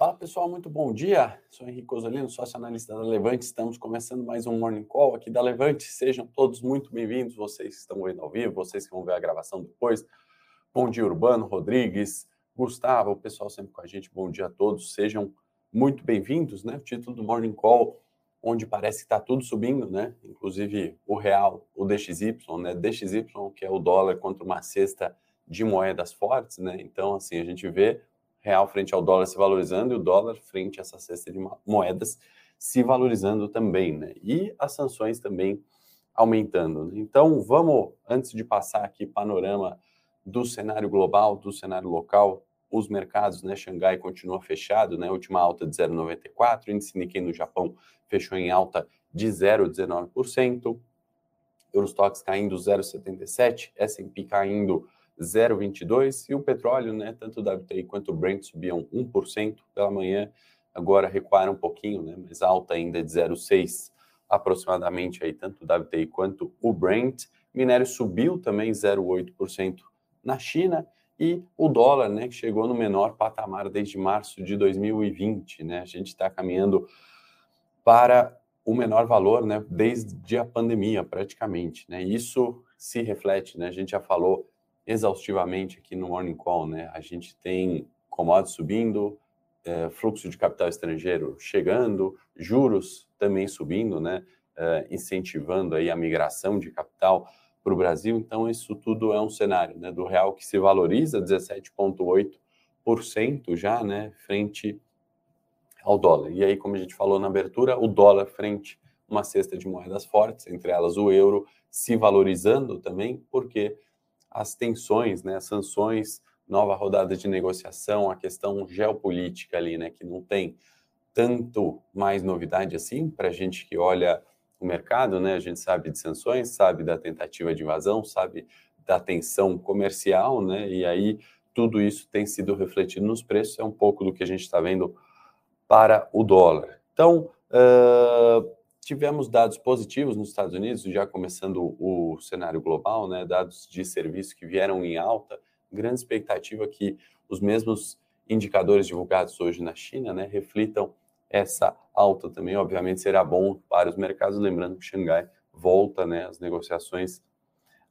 Fala pessoal, muito bom dia. Sou Henrique Osolino, sócio analista da Levante. Estamos começando mais um Morning Call aqui da Levante. Sejam todos muito bem-vindos, vocês que estão vendo ao vivo, vocês que vão ver a gravação depois. Bom dia, Urbano, Rodrigues, Gustavo, o pessoal sempre com a gente. Bom dia a todos, sejam muito bem-vindos, né? O título do Morning Call, onde parece que está tudo subindo, né? Inclusive o real, o DXY, né? DXY, que é o dólar contra uma cesta de moedas fortes, né? Então, assim, a gente vê real frente ao dólar se valorizando e o dólar frente a essa cesta de moedas se valorizando também, né? E as sanções também aumentando. Né? Então, vamos, antes de passar aqui panorama do cenário global, do cenário local, os mercados, né? Xangai continua fechado, né? Última alta de 0,94, índice Nikkei no Japão fechou em alta de 0,19%, Eurostox caindo 0,77, S&P caindo 0,22 e o petróleo, né, tanto o WTI quanto o Brent subiam 1% pela manhã, agora recuaram um pouquinho, né, mas alta ainda de 0,6 aproximadamente aí tanto o WTI quanto o Brent. Minério subiu também 0,8% na China e o dólar, né, que chegou no menor patamar desde março de 2020, né? A gente está caminhando para o menor valor, né, desde a pandemia praticamente, né? Isso se reflete, né? A gente já falou exaustivamente aqui no Morning Call, né? A gente tem commodities subindo, é, fluxo de capital estrangeiro chegando, juros também subindo, né? É, incentivando aí a migração de capital para o Brasil. Então, isso tudo é um cenário né, do real que se valoriza 17,8% já, né? Frente ao dólar. E aí, como a gente falou na abertura, o dólar frente uma cesta de moedas fortes, entre elas o euro, se valorizando também, porque as tensões, né, sanções, nova rodada de negociação, a questão geopolítica ali, né, que não tem tanto mais novidade assim para a gente que olha o mercado, né? A gente sabe de sanções, sabe da tentativa de invasão, sabe da tensão comercial, né? E aí tudo isso tem sido refletido nos preços, é um pouco do que a gente está vendo para o dólar. Então, uh, tivemos dados positivos nos Estados Unidos, já começando o cenário global, né, dados de serviço que vieram em alta, grande expectativa que os mesmos indicadores divulgados hoje na China, né, reflitam essa alta também, obviamente será bom para os mercados, lembrando que Xangai volta, né, as negociações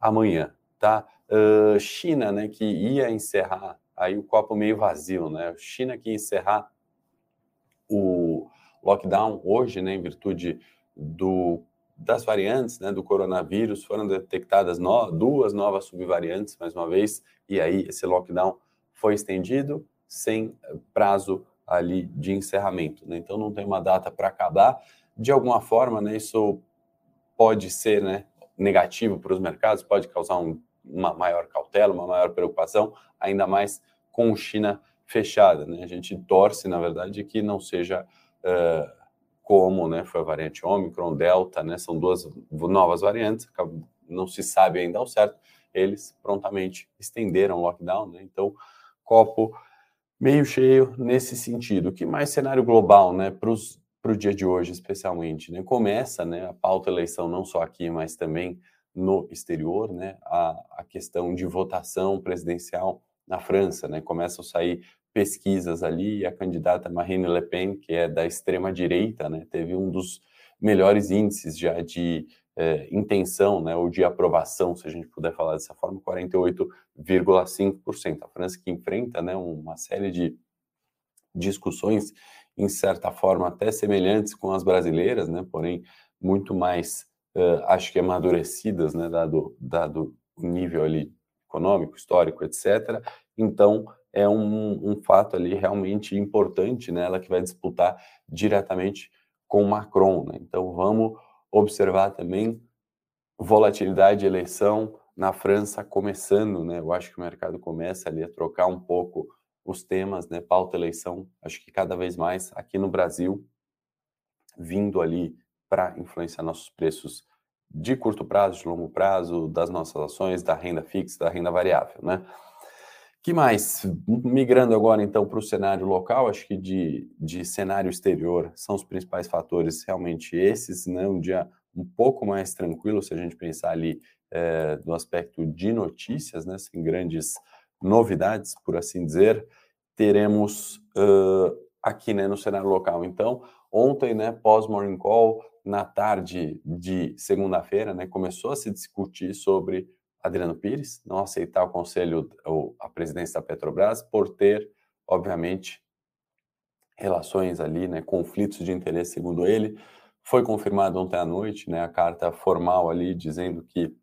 amanhã, tá? Uh, China, né, que ia encerrar, aí o copo meio vazio, né, China que ia encerrar o lockdown hoje, né, em virtude do, das variantes né, do coronavírus, foram detectadas no, duas novas subvariantes, mais uma vez, e aí esse lockdown foi estendido sem prazo ali de encerramento. Né? Então não tem uma data para acabar. De alguma forma, né, isso pode ser né, negativo para os mercados, pode causar um, uma maior cautela, uma maior preocupação, ainda mais com China fechada. Né? A gente torce, na verdade, que não seja uh, como né, foi a variante Omicron, Delta, né, são duas novas variantes, não se sabe ainda ao certo, eles prontamente estenderam o lockdown, né, então copo meio cheio nesse sentido. Que mais cenário global, né, para o dia de hoje, especialmente, né, começa, né, a pauta eleição não só aqui, mas também no exterior, né, a, a questão de votação presidencial na França, né, começam a sair pesquisas ali, a candidata Marine Le Pen, que é da extrema direita, né, teve um dos melhores índices já de eh, intenção, né, ou de aprovação, se a gente puder falar dessa forma, 48,5%. A França que enfrenta, né, uma série de discussões em certa forma até semelhantes com as brasileiras, né, porém muito mais, uh, acho que amadurecidas, né, dado, dado o nível ali econômico, histórico, etc. Então, é um, um fato ali realmente importante, né? Ela que vai disputar diretamente com Macron, né? Então vamos observar também volatilidade de eleição na França começando, né? Eu acho que o mercado começa ali a trocar um pouco os temas, né? Pauta eleição, acho que cada vez mais aqui no Brasil, vindo ali para influenciar nossos preços de curto prazo, de longo prazo, das nossas ações, da renda fixa, da renda variável, né? Que mais? Migrando agora então para o cenário local, acho que de, de cenário exterior são os principais fatores realmente esses, né? Um dia um pouco mais tranquilo se a gente pensar ali é, no aspecto de notícias, né? Sem grandes novidades, por assim dizer. Teremos uh, aqui, né, no cenário local. Então, ontem, né, pós-morning call, na tarde de segunda-feira, né, começou a se discutir sobre Adriano Pires não aceitar o conselho, ou a presidência da Petrobras, por ter, obviamente, relações ali, né, conflitos de interesse, segundo ele. Foi confirmado ontem à noite, né, a carta formal ali dizendo que,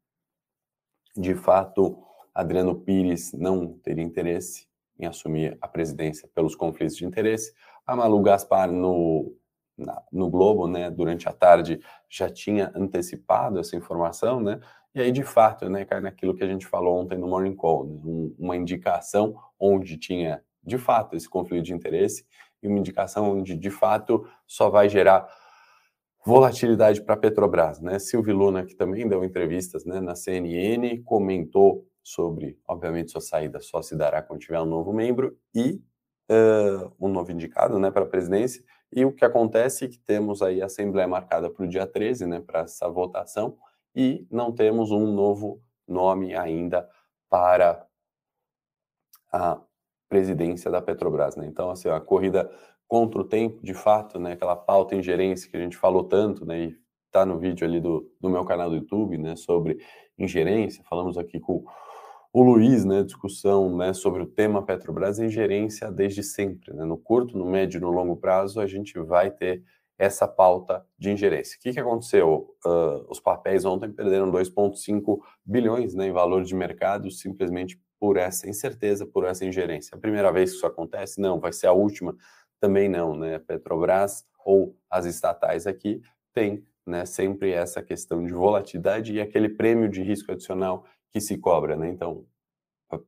de fato, Adriano Pires não teria interesse em assumir a presidência pelos conflitos de interesse. A Malu Gaspar, no, na, no Globo, né, durante a tarde, já tinha antecipado essa informação, né, e aí, de fato, né, cai naquilo que a gente falou ontem no Morning Call, né, um, uma indicação onde tinha, de fato, esse conflito de interesse e uma indicação onde, de fato, só vai gerar volatilidade para a Petrobras, né? Silvio Luna, que também deu entrevistas né, na CNN, comentou sobre, obviamente, sua saída só se dará quando tiver um novo membro e uh, um novo indicado né, para a presidência. E o que acontece é que temos aí a Assembleia marcada para o dia 13, né, para essa votação, e não temos um novo nome ainda para a presidência da Petrobras. Né? Então, assim, a corrida contra o tempo, de fato, né, aquela pauta em gerência que a gente falou tanto, né, e está no vídeo ali do, do meu canal do YouTube, né, sobre ingerência, falamos aqui com o Luiz, né, discussão né, sobre o tema Petrobras em gerência desde sempre. Né? No curto, no médio e no longo prazo, a gente vai ter essa pauta de ingerência. O que, que aconteceu? Uh, os papéis ontem perderam 2,5 bilhões né, em valor de mercado simplesmente por essa incerteza, por essa ingerência. A primeira vez que isso acontece? Não. Vai ser a última? Também não. Né? Petrobras ou as estatais aqui têm né, sempre essa questão de volatilidade e aquele prêmio de risco adicional que se cobra, né? Então,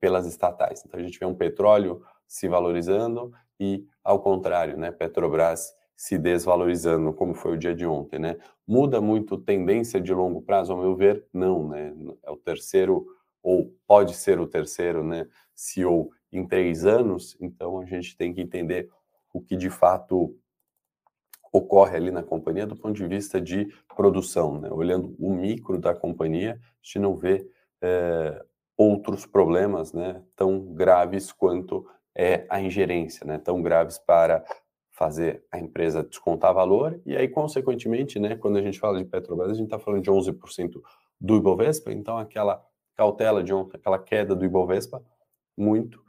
pelas estatais. Então, a gente vê um petróleo se valorizando e, ao contrário, né, Petrobras se desvalorizando, como foi o dia de ontem, né? Muda muito tendência de longo prazo, ao meu ver, não, né? É o terceiro, ou pode ser o terceiro, né, CEO em três anos, então a gente tem que entender o que de fato ocorre ali na companhia do ponto de vista de produção, né? Olhando o micro da companhia, a gente não vê é, outros problemas né, tão graves quanto é a ingerência, né, tão graves para fazer a empresa descontar valor e aí, consequentemente, né, quando a gente fala de Petrobras, a gente está falando de 11% do Ibovespa, então aquela cautela de ontem, aquela queda do Ibovespa, muito,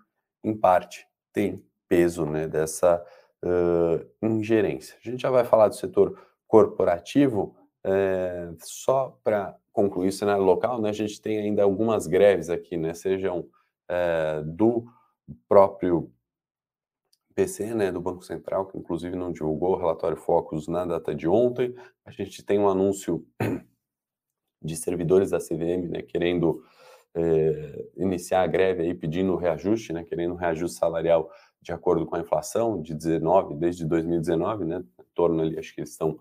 em parte, tem peso né, dessa uh, ingerência. A gente já vai falar do setor corporativo, é, só para concluir o cenário local, né, a gente tem ainda algumas greves aqui, né, sejam é, do próprio Né, do Banco Central, que inclusive não divulgou o relatório Focus na data de ontem. A gente tem um anúncio de servidores da CVM, né, querendo é, iniciar a greve aí, pedindo reajuste, né, querendo um reajuste salarial de acordo com a inflação de 19, desde 2019, né, em torno ali, acho que eles estão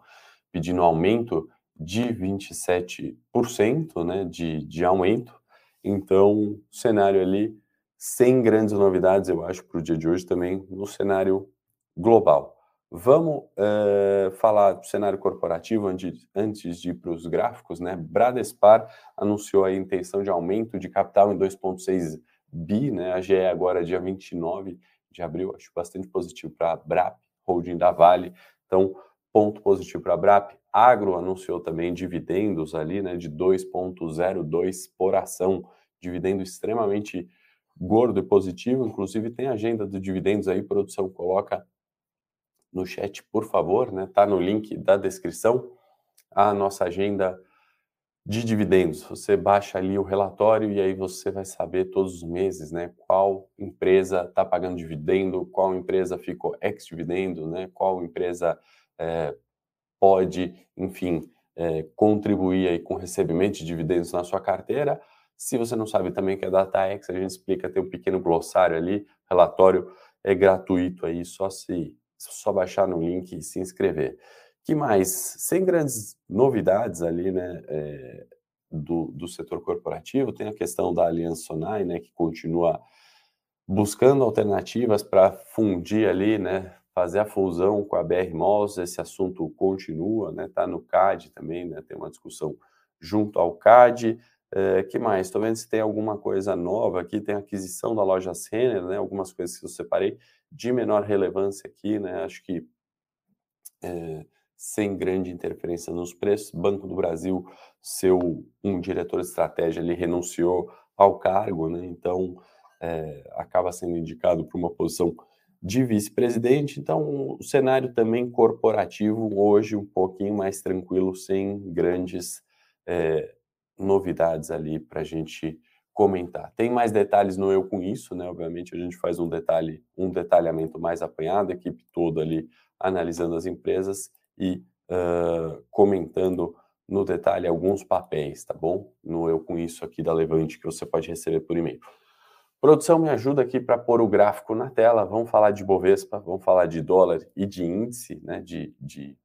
pedindo aumento de 27% né, de, de aumento. Então, cenário ali sem grandes novidades, eu acho, para o dia de hoje também no cenário global. Vamos uh, falar do cenário corporativo antes, antes de ir para os gráficos, né? Bradespar anunciou a intenção de aumento de capital em 2,6 bi, né? A GE agora dia 29 de abril, acho bastante positivo para a BRAP, holding da Vale. Então, ponto positivo para a BRAP. Agro anunciou também dividendos ali, né, de 2,02 por ação, dividendo extremamente gordo e positivo. Inclusive tem agenda de dividendos aí, produção coloca no chat, por favor, né? Tá no link da descrição a nossa agenda de dividendos. Você baixa ali o relatório e aí você vai saber todos os meses, né, qual empresa está pagando dividendo, qual empresa ficou ex-dividendo, né, qual empresa é, pode, enfim, é, contribuir aí com recebimento de dividendos na sua carteira. Se você não sabe também que é DataX, a gente explica, tem um pequeno glossário ali, relatório é gratuito aí, só se só baixar no link e se inscrever. Que mais? Sem grandes novidades ali, né, é, do, do setor corporativo, tem a questão da Aliança Sonai, né, que continua buscando alternativas para fundir ali, né, fazer a fusão com a BR Malls, esse assunto continua, né? Tá no CAD também, né? Tem uma discussão junto ao CAD. É, que mais? Estou vendo se tem alguma coisa nova aqui. Tem a aquisição da loja Renner, né? Algumas coisas que eu separei de menor relevância aqui, né? Acho que é, sem grande interferência nos preços. Banco do Brasil, seu um diretor de estratégia, ele renunciou ao cargo, né? Então é, acaba sendo indicado para uma posição de vice-presidente. Então, o cenário também corporativo hoje um pouquinho mais tranquilo, sem grandes é, novidades ali para a gente comentar. Tem mais detalhes no Eu Com Isso, né? Obviamente a gente faz um detalhe, um detalhamento mais apanhado, a equipe toda ali analisando as empresas e uh, comentando no detalhe alguns papéis, tá bom? No Eu Com Isso aqui da Levante, que você pode receber por e-mail. Produção, me ajuda aqui para pôr o gráfico na tela. Vamos falar de Bovespa, vamos falar de dólar e de índice, né? De, de,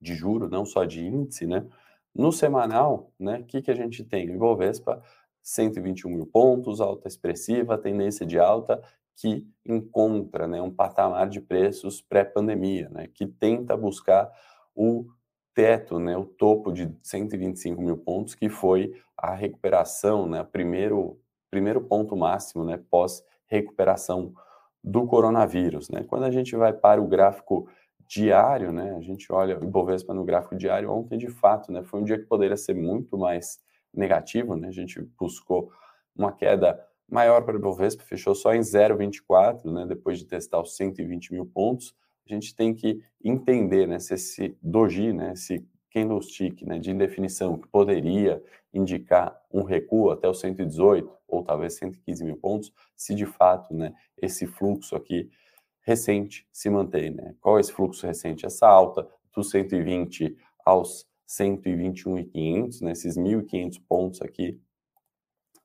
de juro, não só de índice, né? No semanal, né? O que, que a gente tem? O Ibovespa, 121 mil pontos, alta expressiva, tendência de alta, que encontra né, um patamar de preços pré-pandemia, né? Que tenta buscar o teto, né, o topo de 125 mil pontos, que foi a recuperação, né, primeiro primeiro ponto máximo, né, pós recuperação do coronavírus, né? Quando a gente vai para o gráfico diário, né, a gente olha o Ibovespa no gráfico diário, ontem de fato, né, foi um dia que poderia ser muito mais negativo, né? A gente buscou uma queda maior para o Ibovespa, fechou só em 0,24, né, depois de testar os 120 mil pontos. A gente tem que entender, né, se esse doji, né, esse candlestick, né, de indefinição que poderia indicar um recuo até os 118 ou talvez 115 mil pontos, se de fato né, esse fluxo aqui recente se mantém. Né? Qual é esse fluxo recente? Essa alta dos 120 aos 121.500, né, esses 1.500 pontos aqui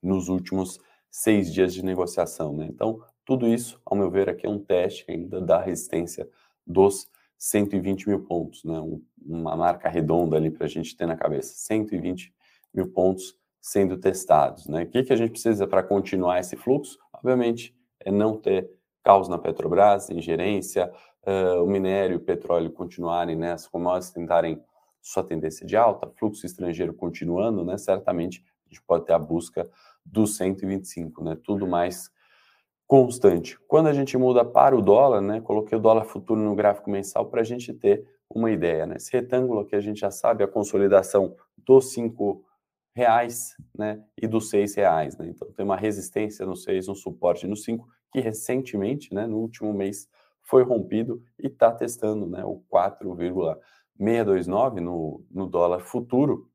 nos últimos seis dias de negociação. Né? Então, tudo isso, ao meu ver, aqui é um teste ainda da resistência dos 120 mil pontos, né? Um, uma marca redonda ali para a gente ter na cabeça. 120 mil pontos sendo testados. Né? O que, que a gente precisa para continuar esse fluxo? Obviamente, é não ter caos na Petrobras, ingerência, uh, o minério e o petróleo continuarem, né, as commodities tentarem sua tendência de alta, fluxo estrangeiro continuando, né, certamente a gente pode ter a busca dos 125, né, tudo mais constante. Quando a gente muda para o dólar, né, coloquei o dólar futuro no gráfico mensal para a gente ter uma ideia. Né, esse retângulo aqui a gente já sabe a consolidação dos cinco reais né, e dos seis reais. Né? Então tem uma resistência no seis, um suporte no cinco, que recentemente, né, no último mês, foi rompido e está testando né, o 4,629 no, no dólar futuro.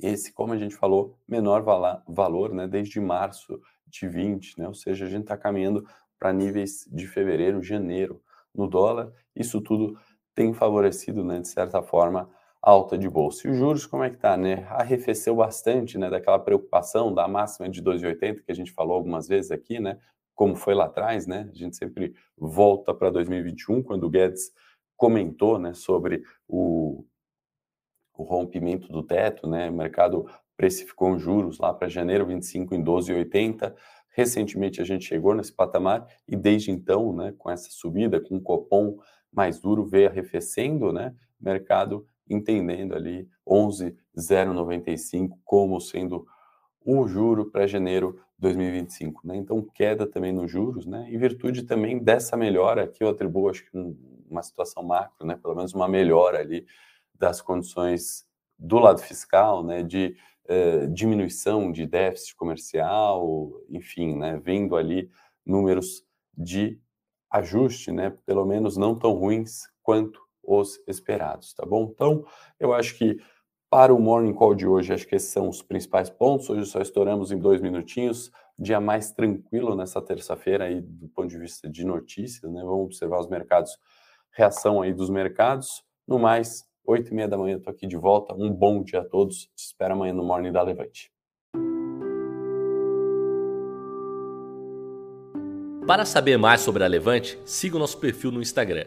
Esse, como a gente falou, menor vala, valor né, desde março de 20, né? ou seja, a gente está caminhando para níveis de fevereiro, janeiro no dólar. Isso tudo tem favorecido, né, de certa forma, alta de bolsa. E os juros, como é que tá, né? Arrefeceu bastante, né, daquela preocupação da máxima de 2,80 que a gente falou algumas vezes aqui, né? Como foi lá atrás, né? A gente sempre volta para 2021, quando o Guedes comentou, né, sobre o, o rompimento do teto, né? O mercado precificou os juros lá para janeiro 25 em 12,80. Recentemente a gente chegou nesse patamar e desde então, né, com essa subida, com o Copom mais duro, veio arrefecendo, né? Mercado entendendo ali 11,095 como sendo o juro para janeiro 2025, né? Então queda também nos juros, né? Em virtude também dessa melhora que eu atribuo, acho que uma situação macro, né? Pelo menos uma melhora ali das condições do lado fiscal, né? De eh, diminuição de déficit comercial, enfim, né? Vendo ali números de ajuste, né? Pelo menos não tão ruins quanto os esperados, tá bom? Então, eu acho que para o Morning Call de hoje, acho que esses são os principais pontos. Hoje só estouramos em dois minutinhos. Dia mais tranquilo nessa terça-feira aí do ponto de vista de notícias, né? Vamos observar os mercados, reação aí dos mercados. No mais, oito e meia da manhã estou aqui de volta. Um bom dia a todos. Te espero amanhã no Morning da Levante. Para saber mais sobre a Levante, siga o nosso perfil no Instagram